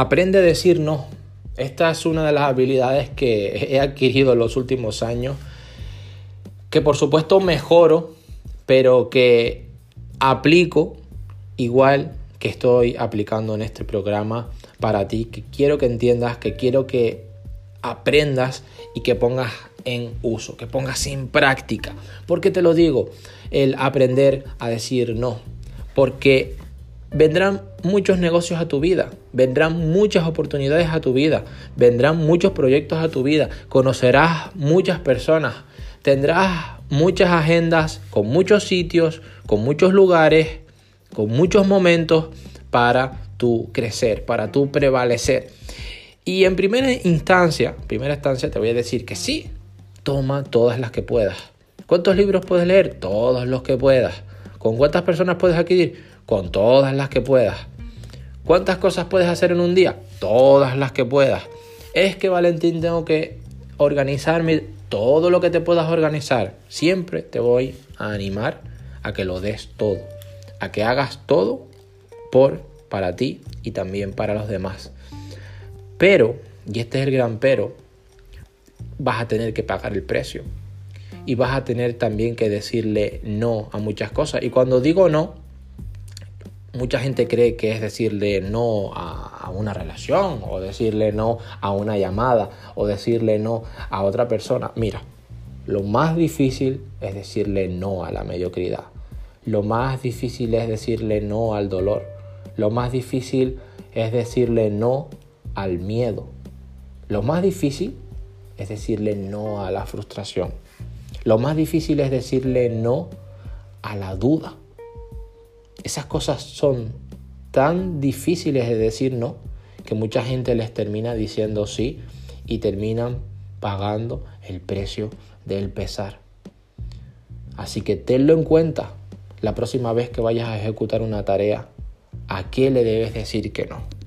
Aprende a decir no. Esta es una de las habilidades que he adquirido en los últimos años, que por supuesto mejoro, pero que aplico igual que estoy aplicando en este programa para ti, que quiero que entiendas, que quiero que aprendas y que pongas en uso, que pongas en práctica. porque te lo digo? El aprender a decir no. Porque vendrán muchos negocios a tu vida, vendrán muchas oportunidades a tu vida, vendrán muchos proyectos a tu vida, conocerás muchas personas, tendrás muchas agendas con muchos sitios, con muchos lugares, con muchos momentos para tu crecer, para tu prevalecer. Y en primera instancia, primera instancia te voy a decir que sí, toma todas las que puedas. ¿Cuántos libros puedes leer? Todos los que puedas. ¿Con cuántas personas puedes adquirir? Con todas las que puedas. ¿Cuántas cosas puedes hacer en un día? Todas las que puedas. Es que Valentín tengo que organizarme todo lo que te puedas organizar. Siempre te voy a animar a que lo des todo, a que hagas todo por para ti y también para los demás. Pero, y este es el gran pero, vas a tener que pagar el precio. Y vas a tener también que decirle no a muchas cosas. Y cuando digo no, mucha gente cree que es decirle no a, una relación, o decirle no a una llamada, o decirle no a otra persona. Mira, lo más difícil es decirle no a la mediocridad. Lo más difícil es decirle no al dolor. Lo más difícil es decirle no al miedo. Lo más difícil es decirle no a la frustración. Lo más difícil es decirle no a la duda. Esas cosas son tan difíciles de decir no que mucha gente les termina diciendo sí y terminan pagando el precio del pesar. Así que tenlo en cuenta la próxima vez que vayas a ejecutar una tarea. ¿A qué le debes decir que no?